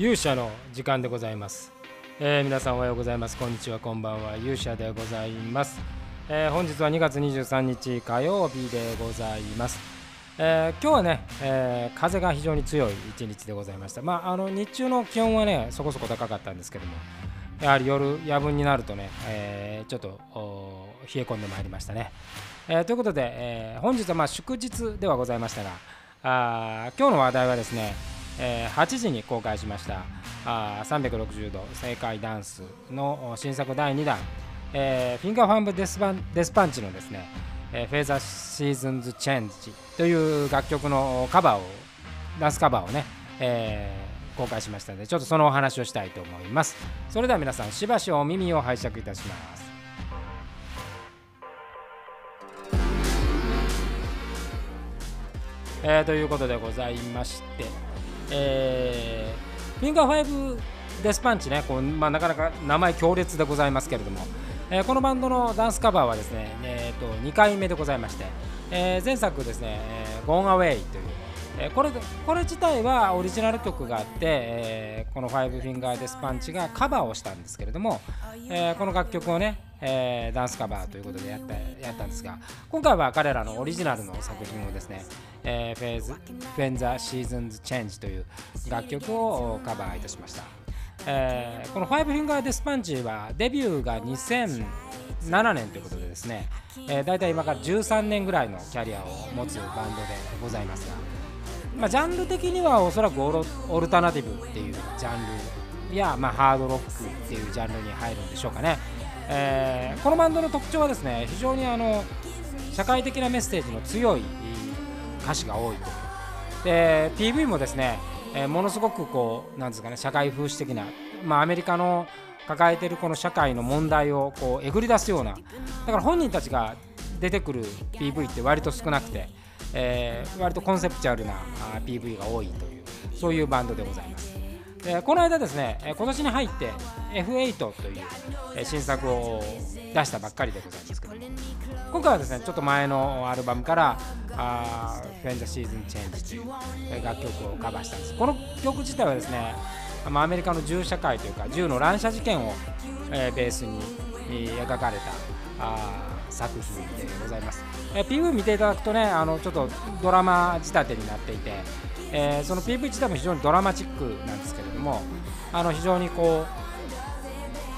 勇者の時間でございます、えー、皆さんおはようございます。こんにちはこんばんは。勇者でございます、えー、本日は2月23日火曜日でございます、えー、今日はね、え風が非常に強い一日でございました。まああの日中の気温はねそこそこ高かったんですけどもやはり夜夜分になるとね、えちょっと冷え込んでまいりましたね、えということで、え本日はまあ祝日ではございましたがあ今日の話題はですねえー、8時に公開しました。あ360度正解ダンスの新作第2弾、えー、フィンガーファンブデスパンデスパンチのですね、えー、 When the Seasons Change という楽曲のカバーをダンスカバーをね、えー、公開しましたのでちょっとそのお話をしたいと思います。それでは皆さんしばしお耳を拝借いたします。えー、ということでございましてえー、フィンガー5デスパンチねこう、まあ、なかなか名前強烈でございますけれども、えー、このバンドのダンスカバーはですね、えーと、2回目でございまして、えー、前作ですね「Gone Away」というえ、これこれ自体はオリジナル曲があって、えー、この「ファイブフィンガーデスパンチがカバーをしたんですけれども、えー、この楽曲をね、えー、ダンスカバーということでやったやったんですが今回は彼らのオリジナルの作品をですね、えー、 When the Seasons Change という楽曲をカバーいたしました、え、この「ファイブフィンガーデスパンチはデビューが2007年ということでですね、えー、大体今から13年ぐらいのキャリアを持つバンドでございますがまあ、ジャンル的にはおそらくオルタナティブっていうジャンル。や、まあ、ハードロックっていうジャンルに入るんでしょうかね、えー、このバンドの特徴はですね非常にあの社会的なメッセージの強い歌詞が多いと。で PV もですね、えー、ものすごくこうなんですかね社会風刺的な、まあ、アメリカの抱えてるこの社会の問題をこうえぐり出すような。だから本人たちが出てくる PV って割と少なくて。えー、割とコンセプチュアルな PV が多いというそういうバンドでございます。でこの間ですね今年に入って F8 という新作を出したばっかりでございますけども今回はですねちょっと前のアルバムから「あフェンザシーズンチェンジ」という楽曲をカバーしたんですこの曲自体はですねアメリカの銃社会というか銃の乱射事件を、え、ベースに描かれたあ作品でございます、えー、PV 見ていただくとねあのちょっとドラマ仕立てになっていて、えー、その PV 自体も非常にドラマチックなんですけれどもあの非常にこ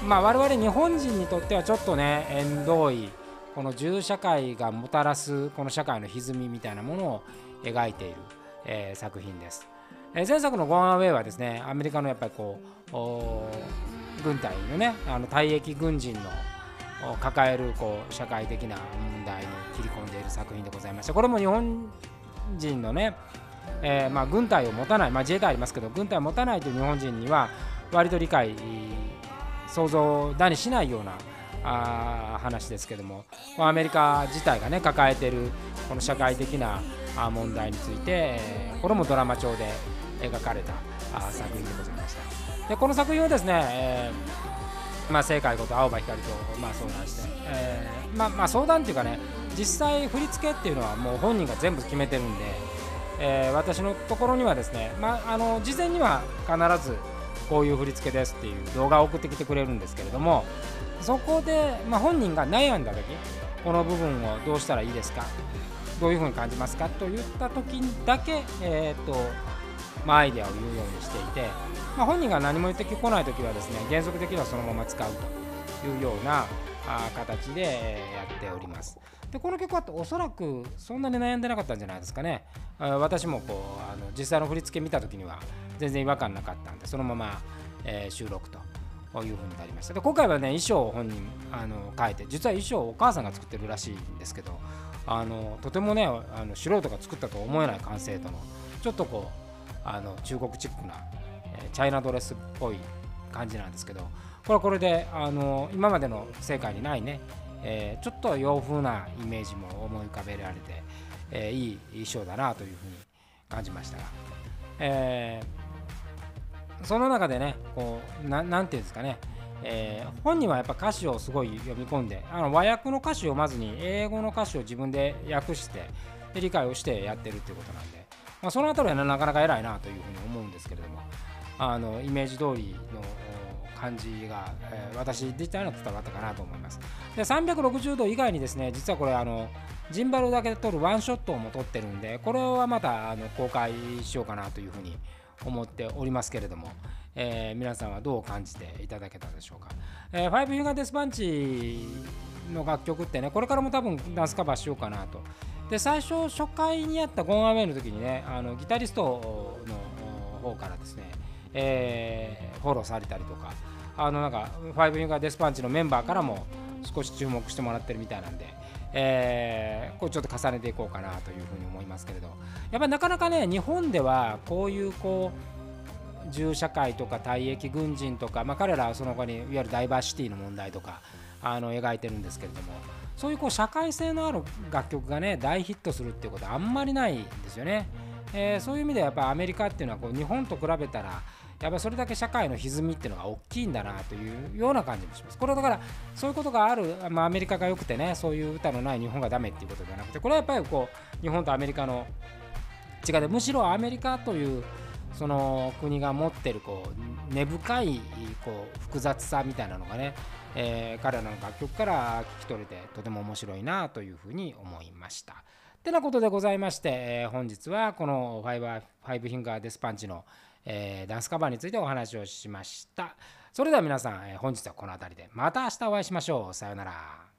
うまあ我々日本人にとってはちょっとね縁遠いこの銃社会がもたらすこの社会の歪みみたいなものを描いている、えー、作品です。えー、前作の「ゴーンアウェイ」はですねアメリカのやっぱりこう軍隊のねあの退役軍人の抱えるこう社会的な問題に切り込んでいる作品でございましてこれも日本人のね、えー、まあ、軍隊を持たない、まあ、自衛隊ありますけど軍隊を持たないという日本人には割と理解想像だにしないようなあ話ですけどもアメリカ自体がね抱えているこの社会的な問題について、えー、これもドラマ調で描かれた作品でございました。でこの作品をですね、えーまあ、正解こと青葉光と、まあ、相談して、えー、まあ、まあ、相談っていうかね実際振り付けっていうのはもう本人が全部決めてるんで、えー、私のところにはですね、まあ、あの事前には必ずこういう振り付けですっていう動画を送ってきてくれるんですけれどもそこで、まあ、本人が悩んだ時この部分をどうしたらいいですかどういうふうに感じますかと言った時だけ、えーとまあ、アイデアを言うようにしていてまあ、本人が何も言ってこない時はですね原則的にはそのまま使うというようなあ形でやっております。でこの曲はおそらくそんなに悩んでなかったんじゃないですかね。私もこうあの実際の振り付け見た時には全然違和感なかったんでそのまま、えー、収録というふうになりました。で今回はね衣装を本人あの変えて実は衣装をお母さんが作ってるらしいんですけどあのとてもねあの素人が作ったとは思えない完成度のちょっとこうあの中国チックなチャイナドレスっぽい感じなんですけどこれはこれであの今までの世界にないね、えー、ちょっと洋風なイメージも思い浮かべられて、えー、いい衣装だなというふうに感じました。が、えー、その中でねこうななんていうんですかねえー、本人はやっぱ歌詞をすごい読み込んであの和訳の歌詞をまずに英語の歌詞を自分で訳して理解をしてやってるっていうことなんで、まあ、その辺りは、なかなか偉いなというふうに思うんですけれどもあのイメージ通りの感じが、えー、私自体の伝わったかなと思います。で360度以外にですね実はこれあのジンバルだけで撮るワンショットも撮ってるんでこれはまたあの公開しようかなというふうに思っておりますけれども、えー、皆さんはどう感じていただけたでしょうか。えー、ファイブフィンガーデスパンチの楽曲ってねこれからも多分ダンスカバーしようかなと。で最初初回にやったゴンアウェイの時にねあのギタリストの方からですね、えー、フォローされたりとかあのなんかファイブフィンガーデスパンチのメンバーからも少し注目してもらってるみたいなんで、えー、これちょっと重ねていこうかなというふうに思いますけれど。やっぱりなかなかね日本ではこういうこう銃社会とか退役軍人とか、まあ、彼らはその後にいわゆるダイバーシティの問題とかあの描いてるんですけれどもそういうこう社会性のある楽曲がね大ヒットするっていうことはあんまりないんですよね。えー、そういう意味ではやっぱアメリカっていうのはこう日本と比べたらやっぱりそれだけ社会の歪みっていうのが大きいんだなというような感じもします。これだからそういうことがある、まあ、アメリカが良くてねそういう歌のない日本がダメっていうことではなくてこれはやっぱりこう日本とアメリカの違いでむしろアメリカというその国が持ってるこう根深いこう複雑さみたいなのがね、えー、彼らの楽曲から聞き取れてとても面白いなというふうに思いました。てなことでございまして、えー、本日はこのファイブファイブフィンガーデスパンチのえー、ダンスカバーについてお話をしました。それでは皆さん、えー、本日はこの辺りでまた明日お会いしましょう。さようなら。